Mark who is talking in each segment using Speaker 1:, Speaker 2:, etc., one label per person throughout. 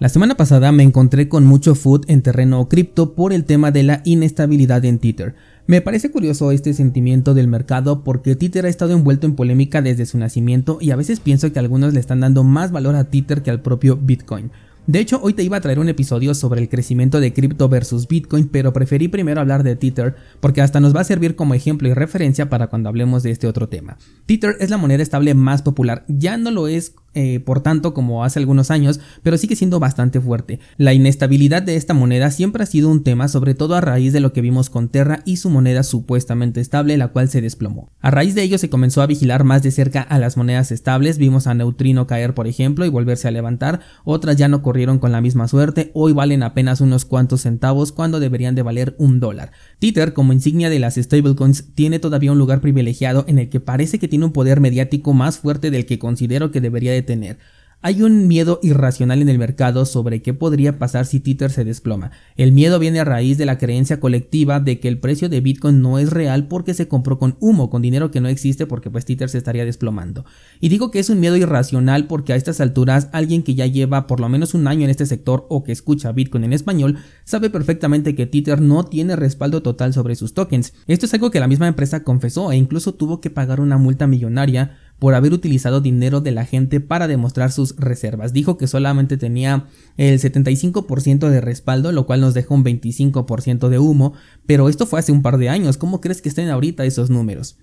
Speaker 1: La semana pasada me encontré con mucho food en terreno cripto por el tema de la inestabilidad en Tether. Me parece curioso este sentimiento del mercado porque Tether ha estado envuelto en polémica desde su nacimiento y a veces pienso que algunos le están dando más valor a Tether que al propio Bitcoin. De hecho, hoy te iba a traer un episodio sobre el crecimiento de cripto versus Bitcoin, pero preferí primero hablar de Tether porque hasta nos va a servir como ejemplo y referencia para cuando hablemos de este otro tema. Tether es la moneda estable más popular, ya no lo es eh, por tanto como hace algunos años, pero sigue siendo bastante fuerte. La inestabilidad de esta moneda siempre ha sido un tema, sobre todo a raíz de lo que vimos con Terra y su moneda supuestamente estable, la cual se desplomó. A raíz de ello se comenzó a vigilar más de cerca a las monedas estables, vimos a Neutrino caer por ejemplo y volverse a levantar, otras ya no corrieron con la misma suerte, hoy valen apenas unos cuantos centavos cuando deberían de valer un dólar. Tether, como insignia de las stablecoins, tiene todavía un lugar privilegiado en el que parece que tiene un poder mediático más fuerte del que considero que debería de tener. Hay un miedo irracional en el mercado sobre qué podría pasar si Tether se desploma. El miedo viene a raíz de la creencia colectiva de que el precio de Bitcoin no es real porque se compró con humo, con dinero que no existe porque pues Tether se estaría desplomando. Y digo que es un miedo irracional porque a estas alturas alguien que ya lleva por lo menos un año en este sector o que escucha Bitcoin en español sabe perfectamente que Tether no tiene respaldo total sobre sus tokens. Esto es algo que la misma empresa confesó e incluso tuvo que pagar una multa millonaria por haber utilizado dinero de la gente para demostrar sus reservas. Dijo que solamente tenía el 75% de respaldo, lo cual nos deja un 25% de humo, pero esto fue hace un par de años. ¿Cómo crees que estén ahorita esos números?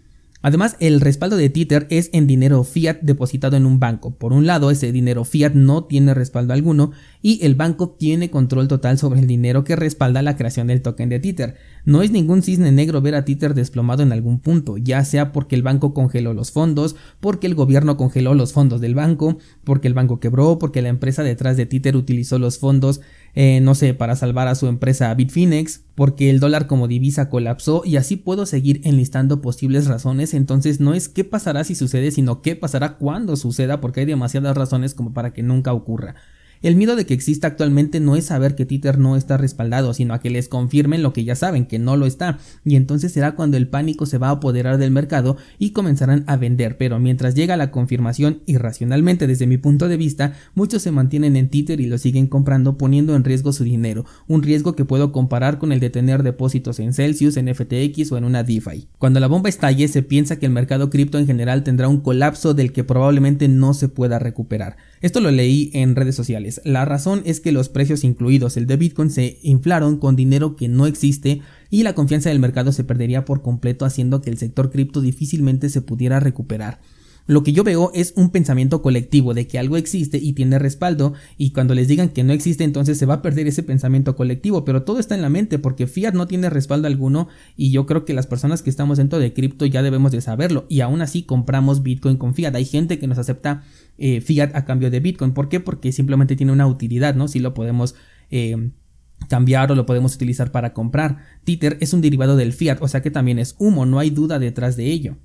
Speaker 1: Además, el respaldo de Tether es en dinero fiat depositado en un banco. Por un lado, ese dinero fiat no tiene respaldo alguno y el banco tiene control total sobre el dinero que respalda la creación del token de Tether. No es ningún cisne negro ver a Tether desplomado en algún punto, ya sea porque el banco congeló los fondos, porque el gobierno congeló los fondos del banco, porque el banco quebró, porque la empresa detrás de Tether utilizó los fondos, eh, no sé, para salvar a su empresa Bitfinex, porque el dólar como divisa colapsó y así puedo seguir enlistando posibles razones. Entonces no es qué pasará si sucede, sino qué pasará cuando suceda, porque hay demasiadas razones como para que nunca ocurra. El miedo de que exista actualmente no es saber que Tether no está respaldado, sino a que les confirmen lo que ya saben, que no lo está, y entonces será cuando el pánico se va a apoderar del mercado y comenzarán a vender, pero mientras llega la confirmación, irracionalmente desde mi punto de vista, muchos se mantienen en Tether y lo siguen comprando poniendo en riesgo su dinero, un riesgo que puedo comparar con el de tener depósitos en Celsius, en FTX o en una DeFi. Cuando la bomba estalle se piensa que el mercado cripto en general tendrá un colapso del que probablemente no se pueda recuperar. Esto lo leí en redes sociales. La razón es que los precios incluidos el de Bitcoin se inflaron con dinero que no existe y la confianza del mercado se perdería por completo haciendo que el sector cripto difícilmente se pudiera recuperar. Lo que yo veo es un pensamiento colectivo de que algo existe y tiene respaldo y cuando les digan que no existe entonces se va a perder ese pensamiento colectivo, pero todo está en la mente porque fiat no tiene respaldo alguno y yo creo que las personas que estamos dentro de cripto ya debemos de saberlo y aún así compramos Bitcoin con fiat. Hay gente que nos acepta eh, fiat a cambio de Bitcoin. ¿Por qué? Porque simplemente tiene una utilidad, ¿no? Si lo podemos... Eh, cambiar o lo podemos utilizar para comprar. Tether es un derivado del fiat, o sea que también es humo, no hay duda detrás de ello.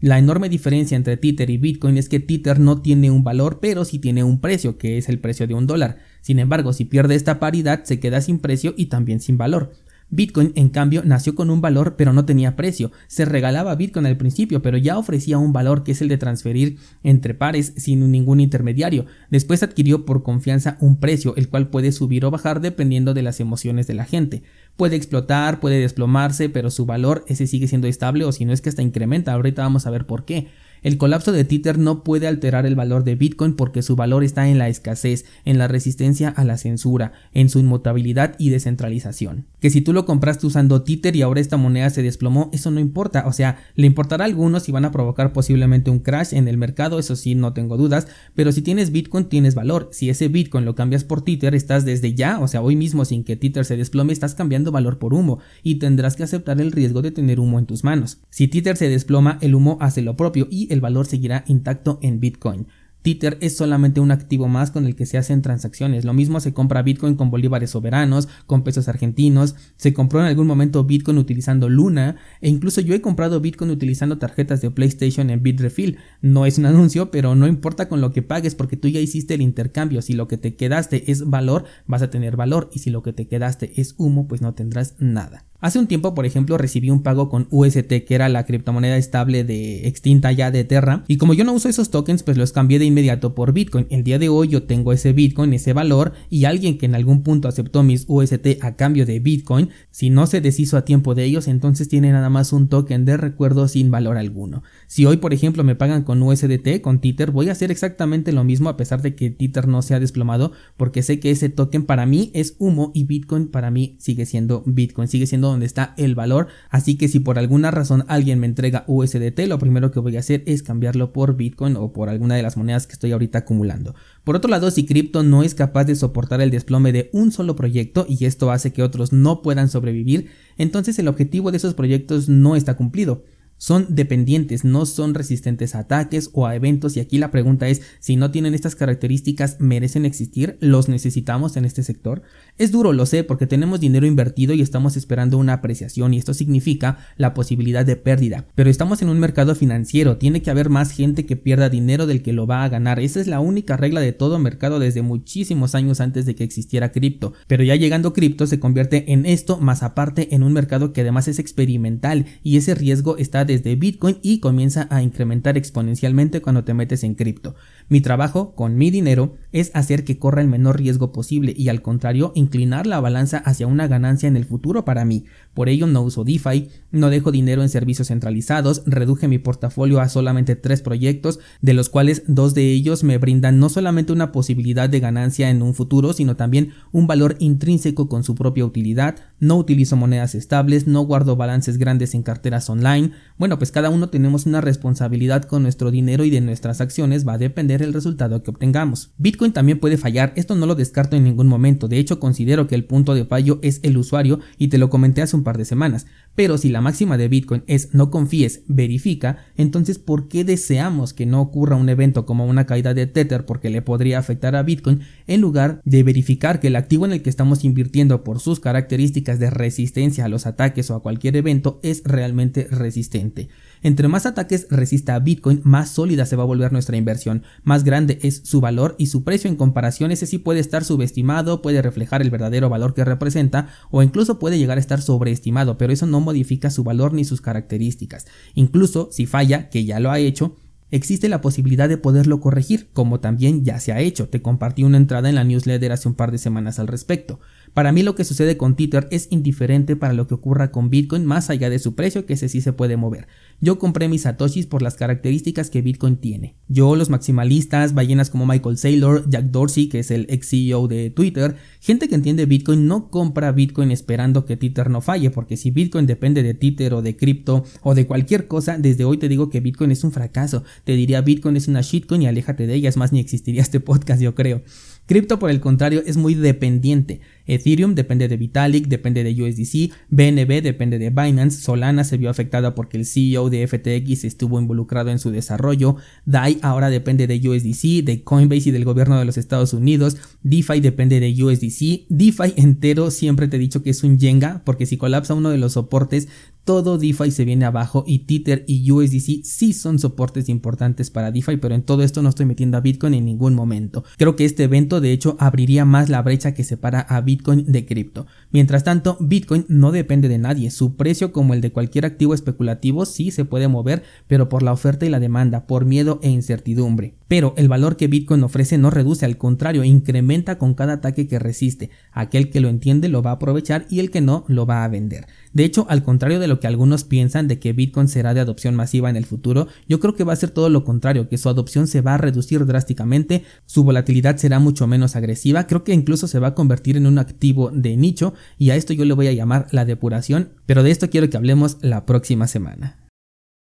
Speaker 1: La enorme diferencia entre Tether y Bitcoin es que Tether no tiene un valor, pero sí tiene un precio, que es el precio de un dólar. Sin embargo, si pierde esta paridad, se queda sin precio y también sin valor. Bitcoin, en cambio, nació con un valor pero no tenía precio. Se regalaba Bitcoin al principio, pero ya ofrecía un valor que es el de transferir entre pares sin ningún intermediario. Después adquirió por confianza un precio, el cual puede subir o bajar dependiendo de las emociones de la gente. Puede explotar, puede desplomarse, pero su valor ese sigue siendo estable o si no es que hasta incrementa. Ahorita vamos a ver por qué. El colapso de Tether no puede alterar el valor de Bitcoin porque su valor está en la escasez, en la resistencia a la censura, en su inmutabilidad y descentralización. Que si tú lo compraste usando Tether y ahora esta moneda se desplomó, eso no importa, o sea, le importará a algunos y van a provocar posiblemente un crash en el mercado, eso sí, no tengo dudas, pero si tienes Bitcoin tienes valor, si ese Bitcoin lo cambias por Tether, estás desde ya, o sea, hoy mismo sin que Tether se desplome, estás cambiando valor por humo y tendrás que aceptar el riesgo de tener humo en tus manos. Si Tether se desploma, el humo hace lo propio y el valor seguirá intacto en Bitcoin. Tether es solamente un activo más con el que se hacen transacciones. Lo mismo se compra Bitcoin con bolívares soberanos, con pesos argentinos, se compró en algún momento Bitcoin utilizando Luna e incluso yo he comprado Bitcoin utilizando tarjetas de PlayStation en Bitrefill. No es un anuncio, pero no importa con lo que pagues porque tú ya hiciste el intercambio. Si lo que te quedaste es valor, vas a tener valor y si lo que te quedaste es humo, pues no tendrás nada. Hace un tiempo, por ejemplo, recibí un pago con UST, que era la criptomoneda estable de extinta ya de Terra, y como yo no uso esos tokens, pues los cambié de inmediato por Bitcoin. El día de hoy yo tengo ese Bitcoin, ese valor, y alguien que en algún punto aceptó mis UST a cambio de Bitcoin, si no se deshizo a tiempo de ellos, entonces tiene nada más un token de recuerdo sin valor alguno. Si hoy, por ejemplo, me pagan con USDT, con Tether, voy a hacer exactamente lo mismo a pesar de que Tether no se ha desplomado, porque sé que ese token para mí es humo y Bitcoin para mí sigue siendo Bitcoin, sigue siendo donde está el valor. Así que si por alguna razón alguien me entrega USDT, lo primero que voy a hacer es cambiarlo por Bitcoin o por alguna de las monedas que estoy ahorita acumulando. Por otro lado, si cripto no es capaz de soportar el desplome de un solo proyecto y esto hace que otros no puedan sobrevivir, entonces el objetivo de esos proyectos no está cumplido son dependientes, no son resistentes a ataques o a eventos. Y aquí la pregunta es si no tienen estas características merecen existir, los necesitamos en este sector. Es duro, lo sé, porque tenemos dinero invertido y estamos esperando una apreciación y esto significa la posibilidad de pérdida, pero estamos en un mercado financiero, tiene que haber más gente que pierda dinero del que lo va a ganar, esa es la única regla de todo mercado desde muchísimos años antes de que existiera cripto, pero ya llegando cripto se convierte en esto más aparte en un mercado que además es experimental y ese riesgo está desde Bitcoin y comienza a incrementar exponencialmente cuando te metes en cripto. Mi trabajo con mi dinero es hacer que corra el menor riesgo posible y al contrario inclinar la balanza hacia una ganancia en el futuro para mí. Por ello no uso DeFi, no dejo dinero en servicios centralizados, reduje mi portafolio a solamente tres proyectos, de los cuales dos de ellos me brindan no solamente una posibilidad de ganancia en un futuro, sino también un valor intrínseco con su propia utilidad, no utilizo monedas estables, no guardo balances grandes en carteras online, bueno pues cada uno tenemos una responsabilidad con nuestro dinero y de nuestras acciones va a depender el resultado que obtengamos. Bitcoin también puede fallar, esto no lo descarto en ningún momento, de hecho considero que el punto de fallo es el usuario y te lo comenté hace un par de semanas, pero si la máxima de Bitcoin es no confíes, verifica, entonces ¿por qué deseamos que no ocurra un evento como una caída de Tether porque le podría afectar a Bitcoin en lugar de verificar que el activo en el que estamos invirtiendo por sus características de resistencia a los ataques o a cualquier evento es realmente resistente? Entre más ataques resista a Bitcoin, más sólida se va a volver nuestra inversión, más grande es su valor y su precio en comparación ese sí puede estar subestimado, puede reflejar el verdadero valor que representa o incluso puede llegar a estar sobreestimado, pero eso no modifica su valor ni sus características. Incluso si falla, que ya lo ha hecho, existe la posibilidad de poderlo corregir, como también ya se ha hecho. Te compartí una entrada en la newsletter hace un par de semanas al respecto. Para mí lo que sucede con Tether es indiferente para lo que ocurra con Bitcoin más allá de su precio que ese sí se puede mover. Yo compré mis satoshis por las características que Bitcoin tiene. Yo, los maximalistas, ballenas como Michael Saylor, Jack Dorsey, que es el ex CEO de Twitter, gente que entiende Bitcoin no compra Bitcoin esperando que Tether no falle, porque si Bitcoin depende de Tether o de cripto o de cualquier cosa, desde hoy te digo que Bitcoin es un fracaso. Te diría Bitcoin es una shitcoin y aléjate de ella, es más ni existiría este podcast yo creo. Cripto, por el contrario, es muy dependiente. Ethereum depende de Vitalik, depende de USDC, BNB depende de Binance, Solana se vio afectada porque el CEO de FTX estuvo involucrado en su desarrollo, DAI ahora depende de USDC, de Coinbase y del gobierno de los Estados Unidos, DeFi depende de USDC, DeFi entero siempre te he dicho que es un Jenga porque si colapsa uno de los soportes todo DeFi se viene abajo y Tether y USDC sí son soportes importantes para DeFi, pero en todo esto no estoy metiendo a Bitcoin en ningún momento. Creo que este evento de hecho abriría más la brecha que separa a Bitcoin de cripto. Mientras tanto, Bitcoin no depende de nadie, su precio como el de cualquier activo especulativo sí se puede mover, pero por la oferta y la demanda, por miedo e incertidumbre. Pero el valor que Bitcoin ofrece no reduce, al contrario, incrementa con cada ataque que resiste. Aquel que lo entiende lo va a aprovechar y el que no lo va a vender. De hecho, al contrario de lo que algunos piensan de que Bitcoin será de adopción masiva en el futuro, yo creo que va a ser todo lo contrario, que su adopción se va a reducir drásticamente, su volatilidad será mucho menos agresiva, creo que incluso se va a convertir en un activo de nicho y a esto yo le voy a llamar la depuración, pero de esto quiero que hablemos la próxima semana.